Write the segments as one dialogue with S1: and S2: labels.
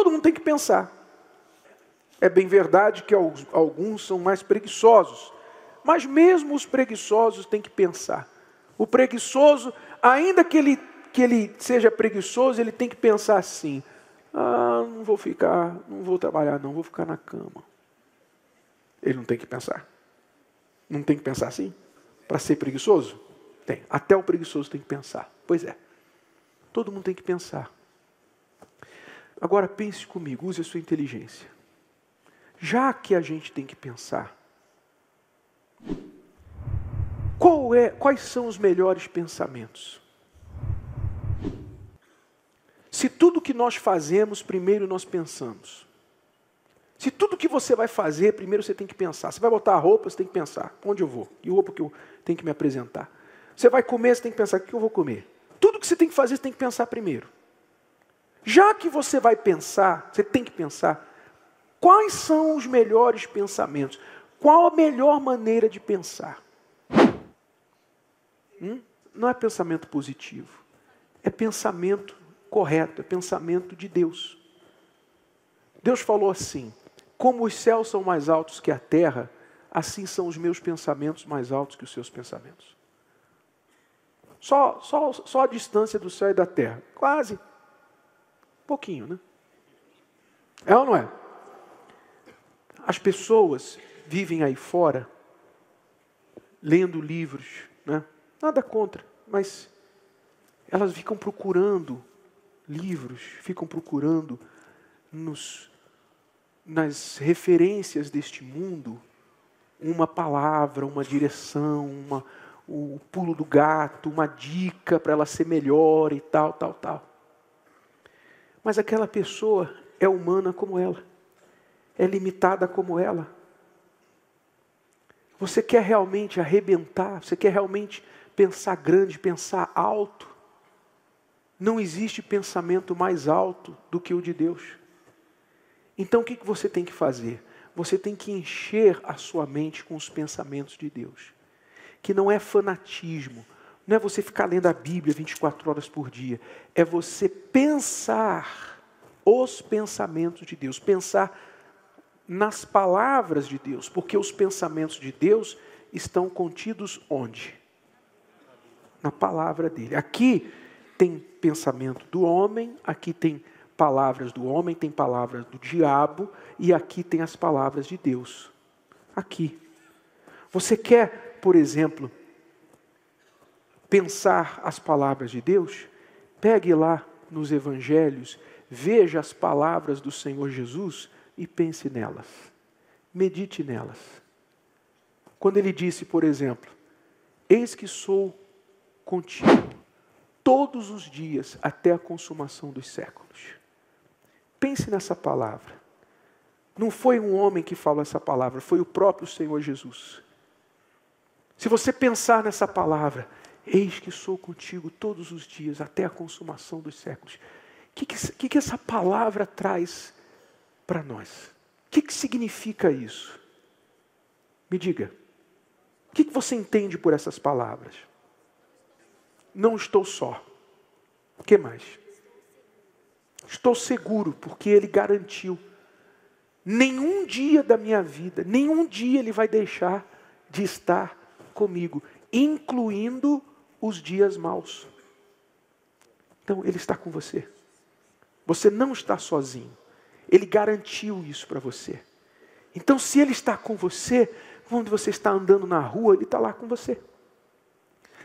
S1: Todo mundo tem que pensar. É bem verdade que alguns são mais preguiçosos, mas mesmo os preguiçosos têm que pensar. O preguiçoso, ainda que ele, que ele seja preguiçoso, ele tem que pensar assim: ah, não vou ficar, não vou trabalhar, não, vou ficar na cama. Ele não tem que pensar. Não tem que pensar assim? Para ser preguiçoso? Tem. Até o preguiçoso tem que pensar. Pois é. Todo mundo tem que pensar. Agora pense comigo, use a sua inteligência. Já que a gente tem que pensar, é, quais são os melhores pensamentos? Se tudo que nós fazemos, primeiro nós pensamos. Se tudo que você vai fazer, primeiro você tem que pensar. Você vai botar a roupa, você tem que pensar. Onde eu vou? Que roupa que eu tenho que me apresentar? Você vai comer, você tem que pensar. O que eu vou comer? Tudo que você tem que fazer, você tem que pensar primeiro. Já que você vai pensar, você tem que pensar. Quais são os melhores pensamentos? Qual a melhor maneira de pensar? Hum? Não é pensamento positivo. É pensamento correto, é pensamento de Deus. Deus falou assim: como os céus são mais altos que a terra, assim são os meus pensamentos mais altos que os seus pensamentos. Só, só, só a distância do céu e da terra. Quase. Pouquinho, né? É ou não é? As pessoas vivem aí fora, lendo livros, né? nada contra, mas elas ficam procurando livros, ficam procurando nos, nas referências deste mundo uma palavra, uma direção, uma, o pulo do gato, uma dica para ela ser melhor e tal, tal, tal. Mas aquela pessoa é humana como ela, é limitada como ela. Você quer realmente arrebentar, você quer realmente pensar grande, pensar alto. Não existe pensamento mais alto do que o de Deus. Então o que você tem que fazer? Você tem que encher a sua mente com os pensamentos de Deus. Que não é fanatismo, não é você ficar lendo a Bíblia 24 horas por dia. É você pensar os pensamentos de Deus, pensar nas palavras de Deus, porque os pensamentos de Deus estão contidos onde? Na palavra dele. Aqui tem pensamento do homem, aqui tem palavras do homem, tem palavras do diabo, e aqui tem as palavras de Deus. Aqui. Você quer, por exemplo, pensar as palavras de Deus? Pegue lá nos evangelhos, veja as palavras do Senhor Jesus e pense nelas. Medite nelas. Quando ele disse, por exemplo, Eis que sou contigo todos os dias até a consumação dos séculos. Pense nessa palavra. Não foi um homem que falou essa palavra, foi o próprio Senhor Jesus. Se você pensar nessa palavra, eis que sou contigo todos os dias até a consumação dos séculos. O que, que, que, essa palavra traz para nós? O que, que significa isso? Me diga. O que, que você entende por essas palavras? não estou só. O que mais? Estou seguro, porque Ele garantiu. Nenhum dia da minha vida, nenhum dia Ele vai deixar de estar comigo, incluindo os dias maus. Então, Ele está com você. Você não está sozinho. Ele garantiu isso para você. Então, se Ele está com você, quando você está andando na rua, Ele está lá com você.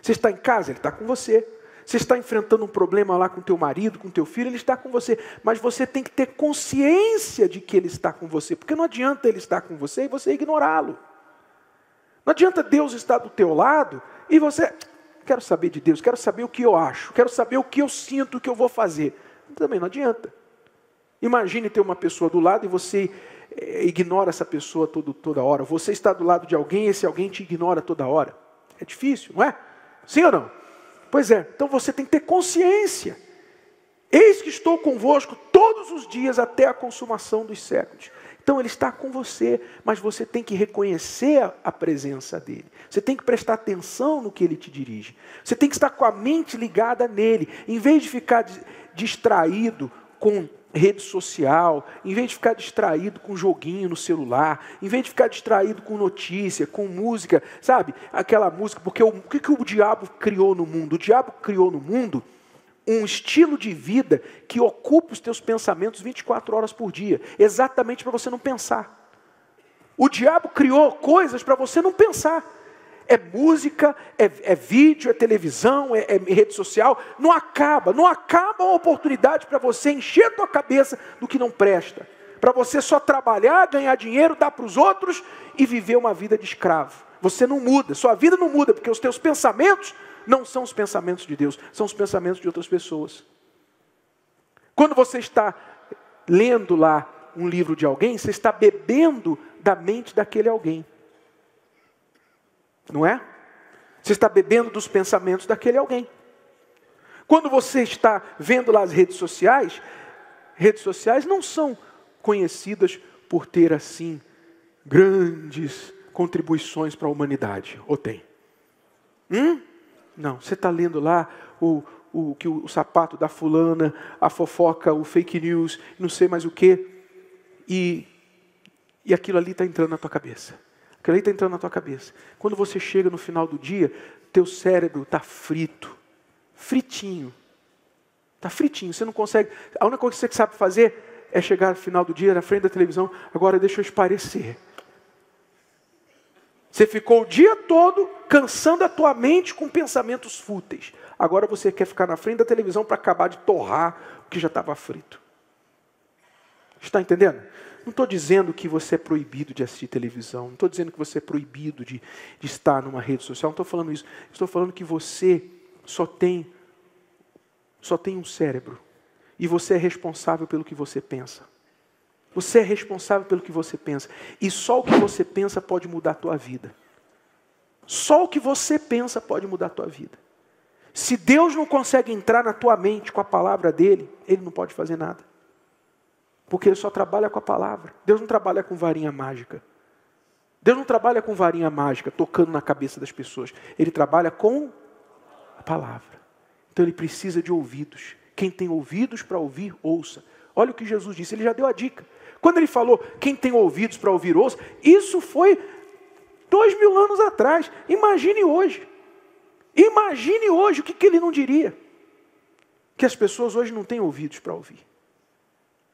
S1: Você está em casa, Ele está com você. Você está enfrentando um problema lá com teu marido, com teu filho, Ele está com você. Mas você tem que ter consciência de que Ele está com você. Porque não adianta Ele estar com você e você ignorá-lo. Não adianta Deus estar do teu lado e você... Quero saber de Deus, quero saber o que eu acho, quero saber o que eu sinto, o que eu vou fazer. Também não adianta. Imagine ter uma pessoa do lado e você eh, ignora essa pessoa todo, toda hora. Você está do lado de alguém e esse alguém te ignora toda hora. É difícil, não é? Sim ou não? Pois é, então você tem que ter consciência. Eis que estou convosco todos os dias até a consumação dos séculos. Então ele está com você, mas você tem que reconhecer a presença dele. Você tem que prestar atenção no que ele te dirige. Você tem que estar com a mente ligada nele, em vez de ficar distraído com rede social, em vez de ficar distraído com joguinho no celular, em vez de ficar distraído com notícia, com música, sabe? Aquela música, porque o, o que, que o diabo criou no mundo? O diabo criou no mundo um estilo de vida que ocupa os teus pensamentos 24 horas por dia, exatamente para você não pensar. O diabo criou coisas para você não pensar. É música, é, é vídeo, é televisão, é, é, rede social. Não acaba, não acaba a oportunidade para você encher a tua cabeça do que não presta. Para você só trabalhar, ganhar dinheiro, dar para os outros e viver uma vida de escravo. Você não muda, sua vida não muda, porque os teus pensamentos não são os pensamentos de Deus, são os pensamentos de outras pessoas. Quando você está lendo lá um livro de alguém, você está bebendo da mente daquele alguém. Não é? Você está bebendo dos pensamentos daquele alguém. Quando você está vendo lá as redes sociais, redes sociais não são conhecidas por ter assim grandes contribuições para a humanidade, ou tem? Hum? Não, você está lendo lá o, o, que o, o sapato da fulana, a fofoca, o fake news, não sei mais o que, e, e aquilo ali está entrando na tua cabeça. Aquilo ali está entrando na tua cabeça. Quando você chega no final do dia, teu cérebro está frito, fritinho. Está fritinho, você não consegue. A única coisa que você sabe fazer é chegar no final do dia na frente da televisão, agora deixa eu esparecer. Você ficou o dia todo cansando a tua mente com pensamentos fúteis. Agora você quer ficar na frente da televisão para acabar de torrar o que já estava frito. Está entendendo? Não estou dizendo que você é proibido de assistir televisão. Não estou dizendo que você é proibido de, de estar numa rede social. Não estou falando isso. Estou falando que você só tem, só tem um cérebro. E você é responsável pelo que você pensa. Você é responsável pelo que você pensa. E só o que você pensa pode mudar a tua vida. Só o que você pensa pode mudar a tua vida. Se Deus não consegue entrar na tua mente com a palavra dele, ele não pode fazer nada. Porque ele só trabalha com a palavra. Deus não trabalha com varinha mágica. Deus não trabalha com varinha mágica, tocando na cabeça das pessoas. Ele trabalha com a palavra. Então ele precisa de ouvidos. Quem tem ouvidos para ouvir, ouça. Olha o que Jesus disse, ele já deu a dica. Quando ele falou, quem tem ouvidos para ouvir, ouça, isso foi dois mil anos atrás. Imagine hoje. Imagine hoje o que, que ele não diria. Que as pessoas hoje não têm ouvidos para ouvir.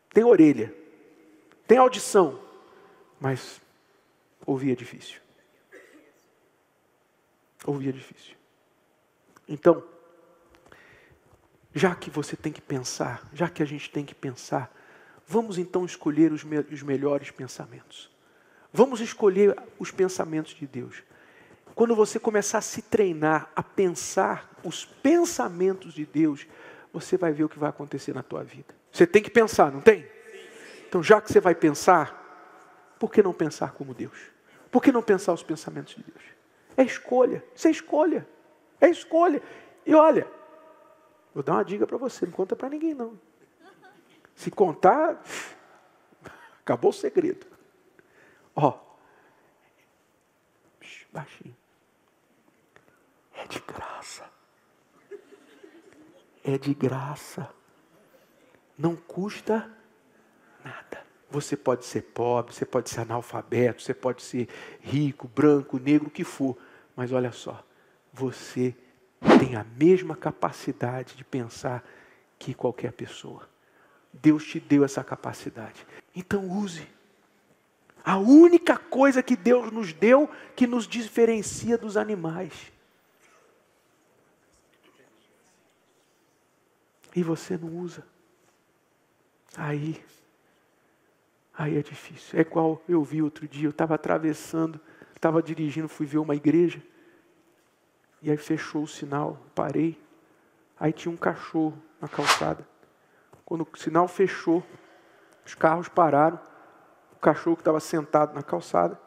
S1: Tem orelha, tem audição, mas ouvir é difícil. Ouvir é difícil. Então, já que você tem que pensar, já que a gente tem que pensar, Vamos então escolher os, me os melhores pensamentos. Vamos escolher os pensamentos de Deus. Quando você começar a se treinar a pensar os pensamentos de Deus, você vai ver o que vai acontecer na tua vida. Você tem que pensar, não tem? Então, já que você vai pensar, por que não pensar como Deus? Por que não pensar os pensamentos de Deus? É escolha, isso é escolha. É escolha. E olha, vou dar uma dica para você, não conta para ninguém não. Se contar, acabou o segredo. Ó, baixinho. É de graça. É de graça. Não custa nada. Você pode ser pobre, você pode ser analfabeto, você pode ser rico, branco, negro, o que for. Mas olha só, você tem a mesma capacidade de pensar que qualquer pessoa. Deus te deu essa capacidade. Então use. A única coisa que Deus nos deu que nos diferencia dos animais. E você não usa. Aí, aí é difícil. É igual eu vi outro dia, eu estava atravessando, estava dirigindo, fui ver uma igreja. E aí fechou o sinal, parei. Aí tinha um cachorro na calçada. Quando o sinal fechou, os carros pararam, o cachorro que estava sentado na calçada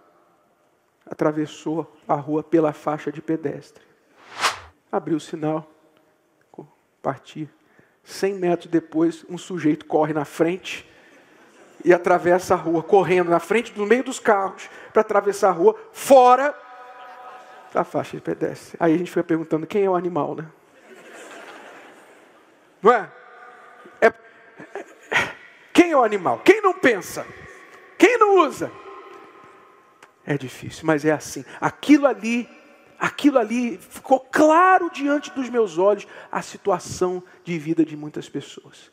S1: atravessou a rua pela faixa de pedestre. Abriu o sinal, partiu. Cem metros depois, um sujeito corre na frente e atravessa a rua, correndo na frente, no meio dos carros, para atravessar a rua, fora da faixa de pedestre. Aí a gente fica perguntando quem é o animal, né? Não é? Quem é o animal? Quem não pensa? Quem não usa? É difícil, mas é assim. Aquilo ali, aquilo ali ficou claro diante dos meus olhos a situação de vida de muitas pessoas.